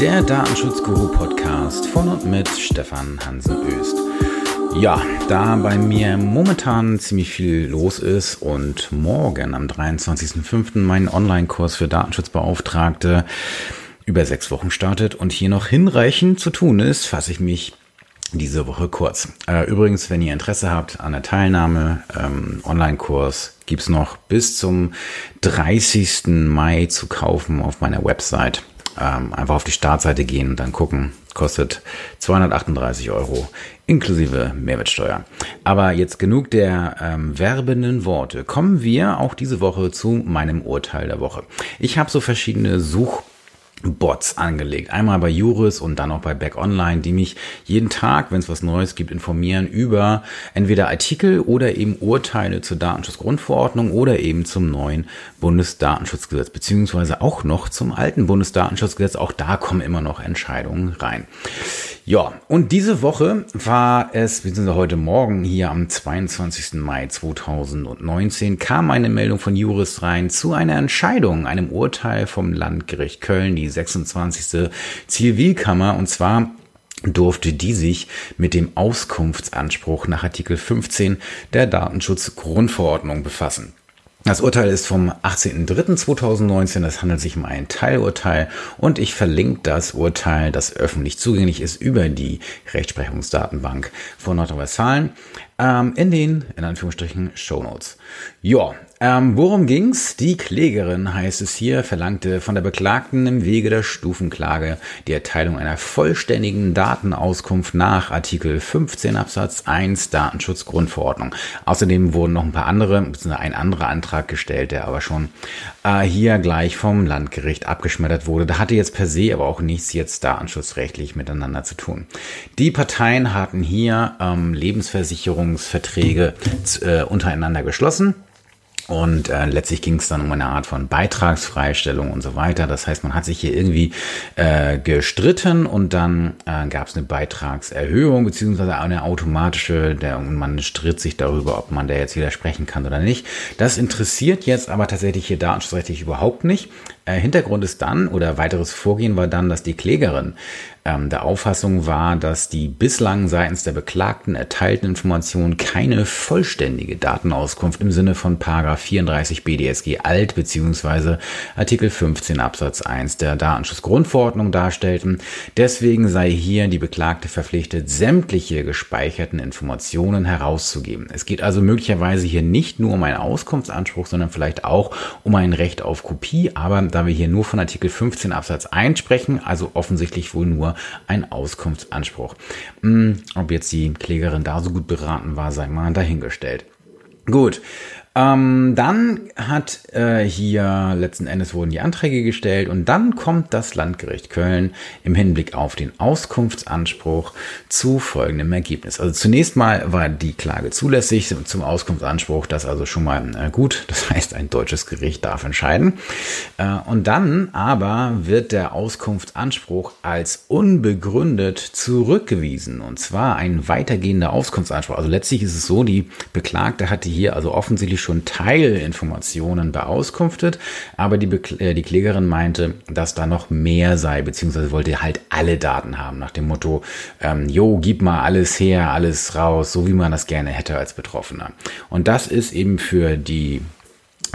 der Datenschutzguru-Podcast von und mit Stefan Hansen Öst. Ja, da bei mir momentan ziemlich viel los ist und morgen am 23.05. mein Online-Kurs für Datenschutzbeauftragte über sechs Wochen startet und hier noch hinreichend zu tun ist, fasse ich mich diese Woche kurz. Äh, übrigens, wenn ihr Interesse habt an der Teilnahme, ähm, Online-Kurs gibt's noch bis zum 30. Mai zu kaufen auf meiner Website. Ähm, einfach auf die Startseite gehen und dann gucken. Kostet 238 Euro inklusive Mehrwertsteuer. Aber jetzt genug der ähm, werbenden Worte. Kommen wir auch diese Woche zu meinem Urteil der Woche. Ich habe so verschiedene Such Bots angelegt. Einmal bei Juris und dann auch bei Back Online, die mich jeden Tag, wenn es was Neues gibt, informieren über entweder Artikel oder eben Urteile zur Datenschutzgrundverordnung oder eben zum neuen Bundesdatenschutzgesetz, beziehungsweise auch noch zum alten Bundesdatenschutzgesetz. Auch da kommen immer noch Entscheidungen rein. Ja, und diese Woche war es, beziehungsweise heute Morgen hier am 22. Mai 2019, kam eine Meldung von Juris rein zu einer Entscheidung, einem Urteil vom Landgericht Köln, die 26. Zivilkammer, und zwar durfte die sich mit dem Auskunftsanspruch nach Artikel 15 der Datenschutzgrundverordnung befassen. Das Urteil ist vom 18.03.2019. Es handelt sich um ein Teilurteil und ich verlinke das Urteil, das öffentlich zugänglich ist, über die Rechtsprechungsdatenbank von Nordrhein-Westfalen ähm, in den, in Anführungsstrichen, Show Notes. Ja, ähm, worum ging's? Die Klägerin, heißt es hier, verlangte von der Beklagten im Wege der Stufenklage die Erteilung einer vollständigen Datenauskunft nach Artikel 15 Absatz 1 Datenschutzgrundverordnung. Außerdem wurden noch ein paar andere, beziehungsweise ein anderer Antrag gestellt, der aber schon äh, hier gleich vom Landgericht abgeschmettert wurde. Da hatte jetzt per se aber auch nichts jetzt datenschutzrechtlich miteinander zu tun. Die Parteien hatten hier ähm, Lebensversicherungsverträge äh, untereinander geschlossen. Und äh, letztlich ging es dann um eine Art von Beitragsfreistellung und so weiter. Das heißt, man hat sich hier irgendwie äh, gestritten und dann äh, gab es eine Beitragserhöhung beziehungsweise eine automatische, der, und man stritt sich darüber, ob man da jetzt widersprechen kann oder nicht. Das interessiert jetzt aber tatsächlich hier datenschutzrechtlich überhaupt nicht. Äh, Hintergrund ist dann oder weiteres Vorgehen war dann, dass die Klägerin ähm, der Auffassung war, dass die bislang seitens der Beklagten erteilten Informationen keine vollständige Datenauskunft im Sinne von 34 BDSG alt bzw. Artikel 15 Absatz 1 der Datenschutzgrundverordnung darstellten. Deswegen sei hier die Beklagte verpflichtet, sämtliche gespeicherten Informationen herauszugeben. Es geht also möglicherweise hier nicht nur um einen Auskunftsanspruch, sondern vielleicht auch um ein Recht auf Kopie. Aber da wir hier nur von Artikel 15 Absatz 1 sprechen, also offensichtlich wohl nur ein Auskunftsanspruch. Hm, ob jetzt die Klägerin da so gut beraten war, sei mal dahingestellt. Gut, ähm, dann hat äh, hier letzten Endes wurden die Anträge gestellt und dann kommt das Landgericht Köln im Hinblick auf den Auskunftsanspruch zu folgendem Ergebnis. Also zunächst mal war die Klage zulässig zum Auskunftsanspruch, das also schon mal äh, gut. Das heißt, ein deutsches Gericht darf entscheiden. Äh, und dann aber wird der Auskunftsanspruch als unbegründet zurückgewiesen und zwar ein weitergehender Auskunftsanspruch. Also letztlich ist es so, die Beklagte hatte hier also offensichtlich schon Teilinformationen beauskunftet, aber die, äh, die Klägerin meinte, dass da noch mehr sei, beziehungsweise wollte halt alle Daten haben, nach dem Motto, ähm, jo, gib mal alles her, alles raus, so wie man das gerne hätte als Betroffener. Und das ist eben für die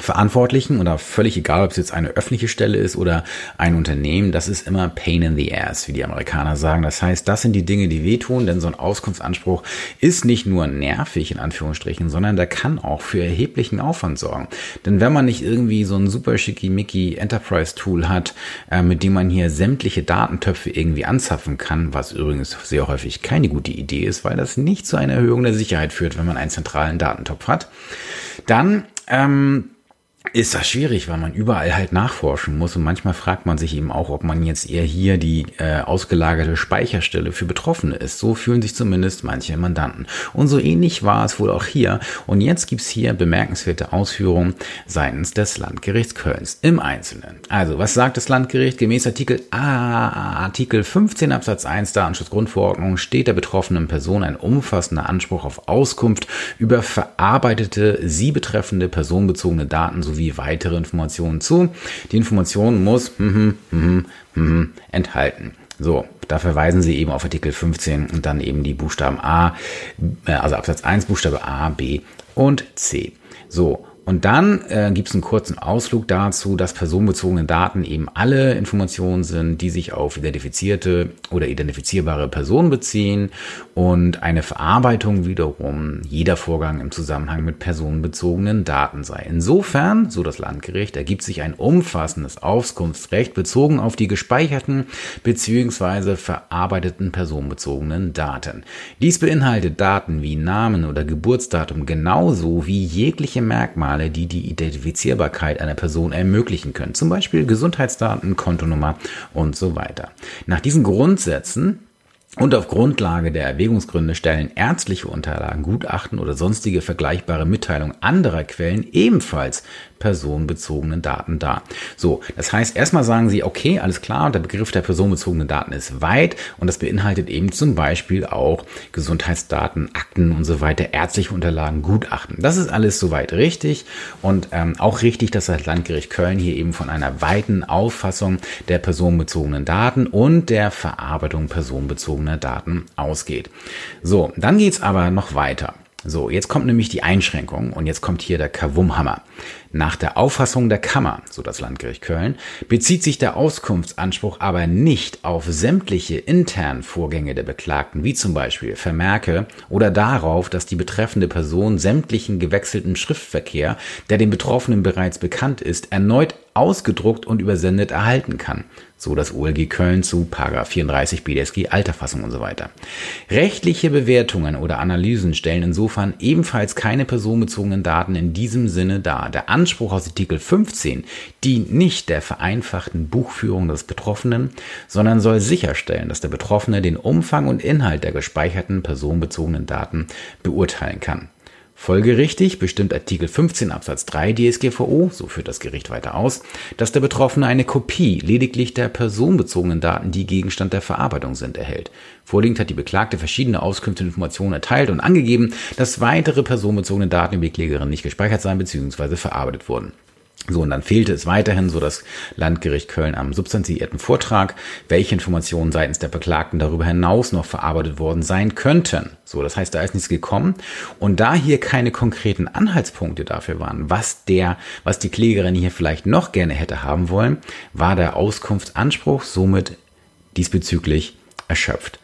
Verantwortlichen oder völlig egal, ob es jetzt eine öffentliche Stelle ist oder ein Unternehmen, das ist immer Pain in the Ass, wie die Amerikaner sagen. Das heißt, das sind die Dinge, die wehtun, denn so ein Auskunftsanspruch ist nicht nur nervig in Anführungsstrichen, sondern der kann auch für erheblichen Aufwand sorgen. Denn wenn man nicht irgendwie so ein super schickimicki Enterprise Tool hat, äh, mit dem man hier sämtliche Datentöpfe irgendwie anzapfen kann, was übrigens sehr häufig keine gute Idee ist, weil das nicht zu einer Erhöhung der Sicherheit führt, wenn man einen zentralen Datentopf hat, dann ähm, ist das schwierig, weil man überall halt nachforschen muss und manchmal fragt man sich eben auch, ob man jetzt eher hier die äh, ausgelagerte Speicherstelle für Betroffene ist. So fühlen sich zumindest manche Mandanten. Und so ähnlich war es wohl auch hier. Und jetzt gibt's hier bemerkenswerte Ausführungen seitens des Landgerichts Kölns im Einzelnen. Also, was sagt das Landgericht? Gemäß Artikel A, Artikel 15 Absatz 1 Datenschutzgrundverordnung steht der betroffenen Person ein umfassender Anspruch auf Auskunft über verarbeitete, sie betreffende personenbezogene Daten sowie sowie weitere Informationen zu. Die Information muss hm, hm, hm, enthalten. So, da verweisen Sie eben auf Artikel 15 und dann eben die Buchstaben A, äh, also Absatz 1, Buchstabe A, B und C. So, und dann äh, gibt es einen kurzen Ausflug dazu, dass personenbezogene Daten eben alle Informationen sind, die sich auf identifizierte oder identifizierbare Personen beziehen und eine Verarbeitung wiederum jeder Vorgang im Zusammenhang mit personenbezogenen Daten sei. Insofern, so das Landgericht, ergibt sich ein umfassendes Auskunftsrecht bezogen auf die gespeicherten bzw. verarbeiteten personenbezogenen Daten. Dies beinhaltet Daten wie Namen oder Geburtsdatum genauso wie jegliche Merkmale Merkmale, die die Identifizierbarkeit einer Person ermöglichen können. Zum Beispiel Gesundheitsdaten, Kontonummer und so weiter. Nach diesen Grundsätzen und auf Grundlage der Erwägungsgründe stellen ärztliche Unterlagen, Gutachten oder sonstige vergleichbare Mitteilungen anderer Quellen ebenfalls personenbezogenen Daten dar. So, das heißt, erstmal sagen Sie, okay, alles klar, der Begriff der personenbezogenen Daten ist weit und das beinhaltet eben zum Beispiel auch Gesundheitsdaten, Akten und so weiter, ärztliche Unterlagen, Gutachten. Das ist alles soweit richtig und ähm, auch richtig, dass das Landgericht Köln hier eben von einer weiten Auffassung der personenbezogenen Daten und der Verarbeitung personenbezogener Daten ausgeht. So, dann geht's aber noch weiter. So, jetzt kommt nämlich die Einschränkung und jetzt kommt hier der Kavumhammer. Nach der Auffassung der Kammer, so das Landgericht Köln, bezieht sich der Auskunftsanspruch aber nicht auf sämtliche internen Vorgänge der Beklagten, wie zum Beispiel Vermerke oder darauf, dass die betreffende Person sämtlichen gewechselten Schriftverkehr, der dem Betroffenen bereits bekannt ist, erneut ausgedruckt und übersendet erhalten kann. So das OLG Köln zu 34 BDSG Alterfassung und so weiter. Rechtliche Bewertungen oder Analysen stellen insofern ebenfalls keine personenbezogenen Daten in diesem Sinne dar. Der Anspruch aus Artikel 15 dient nicht der vereinfachten Buchführung des Betroffenen, sondern soll sicherstellen, dass der Betroffene den Umfang und Inhalt der gespeicherten personenbezogenen Daten beurteilen kann. Folgerichtig bestimmt Artikel 15 Absatz 3 DSGVO, so führt das Gericht weiter aus, dass der Betroffene eine Kopie lediglich der personenbezogenen Daten, die Gegenstand der Verarbeitung sind, erhält. Vorliegend hat die Beklagte verschiedene Auskünfte und Informationen erteilt und angegeben, dass weitere personenbezogene Daten über die Klägerin nicht gespeichert seien bzw. verarbeitet wurden. So, und dann fehlte es weiterhin, so das Landgericht Köln am substantivierten Vortrag, welche Informationen seitens der Beklagten darüber hinaus noch verarbeitet worden sein könnten. So, das heißt, da ist nichts gekommen. Und da hier keine konkreten Anhaltspunkte dafür waren, was der, was die Klägerin hier vielleicht noch gerne hätte haben wollen, war der Auskunftsanspruch somit diesbezüglich erschöpft.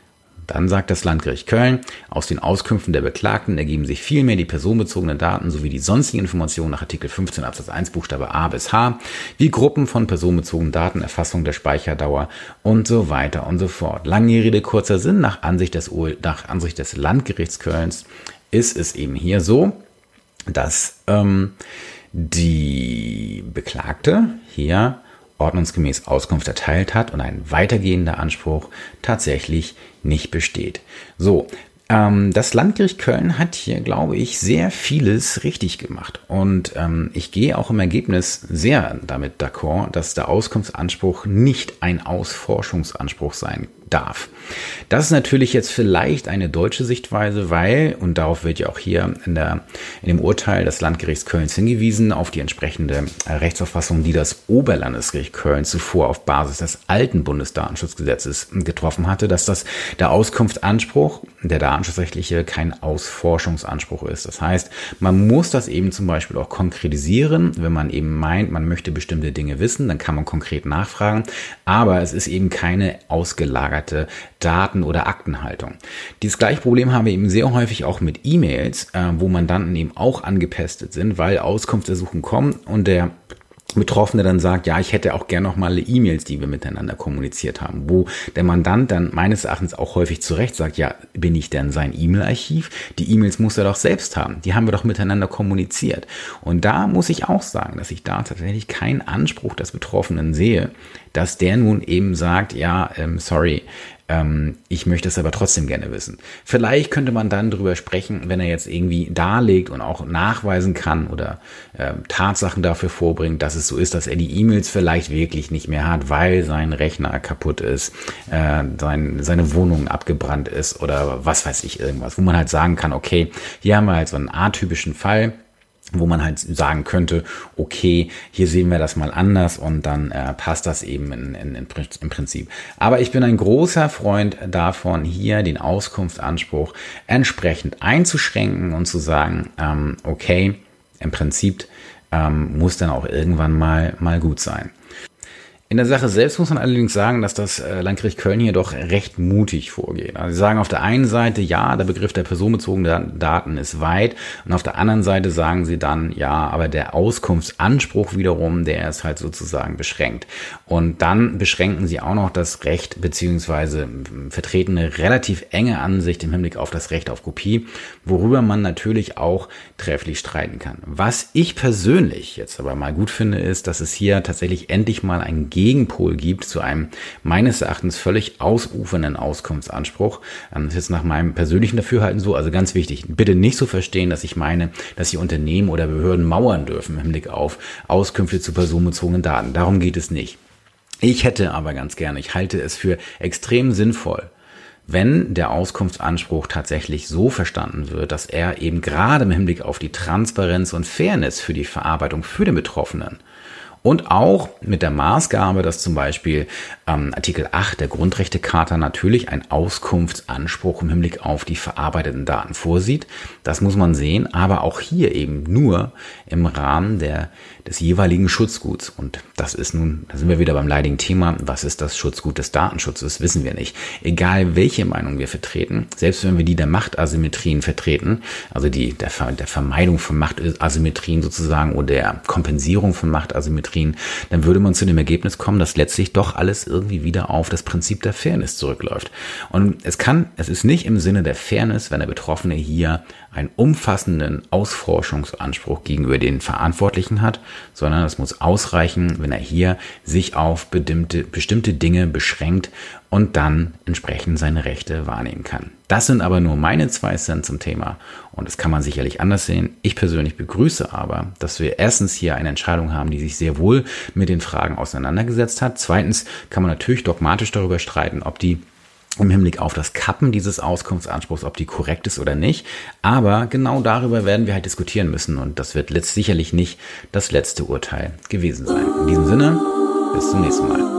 Dann sagt das Landgericht Köln, aus den Auskünften der Beklagten ergeben sich vielmehr die personenbezogenen Daten sowie die sonstigen Informationen nach Artikel 15 Absatz 1 Buchstabe A bis H, wie Gruppen von personenbezogenen Daten, Erfassung der Speicherdauer und so weiter und so fort. Lange Rede, kurzer Sinn, nach Ansicht des, nach Ansicht des Landgerichts Kölns ist es eben hier so, dass ähm, die Beklagte hier ordnungsgemäß Auskunft erteilt hat und ein weitergehender Anspruch tatsächlich nicht besteht. So, ähm, das Landgericht Köln hat hier, glaube ich, sehr vieles richtig gemacht. Und ähm, ich gehe auch im Ergebnis sehr damit d'accord, dass der Auskunftsanspruch nicht ein Ausforschungsanspruch sein darf. Das ist natürlich jetzt vielleicht eine deutsche Sichtweise, weil, und darauf wird ja auch hier in, der, in dem Urteil des Landgerichts Kölns hingewiesen, auf die entsprechende Rechtsauffassung, die das Oberlandesgericht Köln zuvor auf Basis des alten Bundesdatenschutzgesetzes getroffen hatte, dass das der Auskunftsanspruch, der datenschutzrechtliche, kein Ausforschungsanspruch ist. Das heißt, man muss das eben zum Beispiel auch konkretisieren, wenn man eben meint, man möchte bestimmte Dinge wissen, dann kann man konkret nachfragen, aber es ist eben keine ausgelagerte gelagerte Daten- oder Aktenhaltung. Dieses gleiche Problem haben wir eben sehr häufig auch mit E-Mails, äh, wo Mandanten eben auch angepestet sind, weil Auskunftsersuchen kommen und der Betroffene dann sagt, ja, ich hätte auch gern noch mal E-Mails, die wir miteinander kommuniziert haben, wo der Mandant dann meines Erachtens auch häufig zu Recht sagt, ja, bin ich denn sein E-Mail-Archiv? Die E-Mails muss er doch selbst haben. Die haben wir doch miteinander kommuniziert. Und da muss ich auch sagen, dass ich da tatsächlich keinen Anspruch des Betroffenen sehe, dass der nun eben sagt, ja, ähm, sorry, ähm, ich möchte es aber trotzdem gerne wissen. Vielleicht könnte man dann drüber sprechen, wenn er jetzt irgendwie darlegt und auch nachweisen kann oder äh, Tatsachen dafür vorbringt, dass es so ist, dass er die E-Mails vielleicht wirklich nicht mehr hat, weil sein Rechner kaputt ist, äh, sein, seine Wohnung abgebrannt ist oder was weiß ich irgendwas, wo man halt sagen kann, okay, hier haben wir halt so einen atypischen Fall wo man halt sagen könnte, okay, hier sehen wir das mal anders und dann äh, passt das eben in, in, in, im Prinzip. Aber ich bin ein großer Freund davon, hier den Auskunftsanspruch entsprechend einzuschränken und zu sagen, ähm, okay, im Prinzip ähm, muss dann auch irgendwann mal, mal gut sein. In der Sache selbst muss man allerdings sagen, dass das äh, Landgericht Köln hier doch recht mutig vorgeht. Also sie sagen auf der einen Seite, ja, der Begriff der personenbezogenen Daten ist weit und auf der anderen Seite sagen sie dann, ja, aber der Auskunftsanspruch wiederum, der ist halt sozusagen beschränkt. Und dann beschränken sie auch noch das Recht beziehungsweise vertreten eine relativ enge Ansicht im Hinblick auf das Recht auf Kopie, worüber man natürlich auch trefflich streiten kann. Was ich persönlich jetzt aber mal gut finde, ist, dass es hier tatsächlich endlich mal ein Gegenpol gibt zu einem meines Erachtens völlig ausufernden Auskunftsanspruch. Ähm, das ist jetzt nach meinem persönlichen Dafürhalten so, also ganz wichtig, bitte nicht so verstehen, dass ich meine, dass die Unternehmen oder Behörden mauern dürfen im Hinblick auf Auskünfte zu personenbezogenen Daten. Darum geht es nicht. Ich hätte aber ganz gerne, ich halte es für extrem sinnvoll, wenn der Auskunftsanspruch tatsächlich so verstanden wird, dass er eben gerade im Hinblick auf die Transparenz und Fairness für die Verarbeitung für den Betroffenen und auch mit der Maßgabe, dass zum Beispiel ähm, Artikel 8 der Grundrechtecharta natürlich einen Auskunftsanspruch im Hinblick auf die verarbeiteten Daten vorsieht. Das muss man sehen, aber auch hier eben nur im Rahmen der, des jeweiligen Schutzguts. Und das ist nun, da sind wir wieder beim leidigen Thema, was ist das Schutzgut des Datenschutzes, wissen wir nicht. Egal welche Meinung wir vertreten, selbst wenn wir die der Machtasymmetrien vertreten, also die der, der Vermeidung von Machtasymmetrien sozusagen oder der Kompensierung von Machtasymmetrien, Industrien, dann würde man zu dem Ergebnis kommen, dass letztlich doch alles irgendwie wieder auf das Prinzip der Fairness zurückläuft. Und es kann, es ist nicht im Sinne der Fairness, wenn der Betroffene hier einen umfassenden Ausforschungsanspruch gegenüber den Verantwortlichen hat, sondern es muss ausreichen, wenn er hier sich auf bestimmte Dinge beschränkt und dann entsprechend seine Rechte wahrnehmen kann. Das sind aber nur meine zwei Cent zum Thema und das kann man sicherlich anders sehen. Ich persönlich begrüße aber, dass wir erstens hier eine Entscheidung haben, die sich sehr wohl mit den Fragen auseinandergesetzt hat. Zweitens kann man natürlich dogmatisch darüber streiten, ob die im Hinblick auf das Kappen dieses Auskunftsanspruchs, ob die korrekt ist oder nicht. Aber genau darüber werden wir halt diskutieren müssen und das wird sicherlich nicht das letzte Urteil gewesen sein. In diesem Sinne, bis zum nächsten Mal.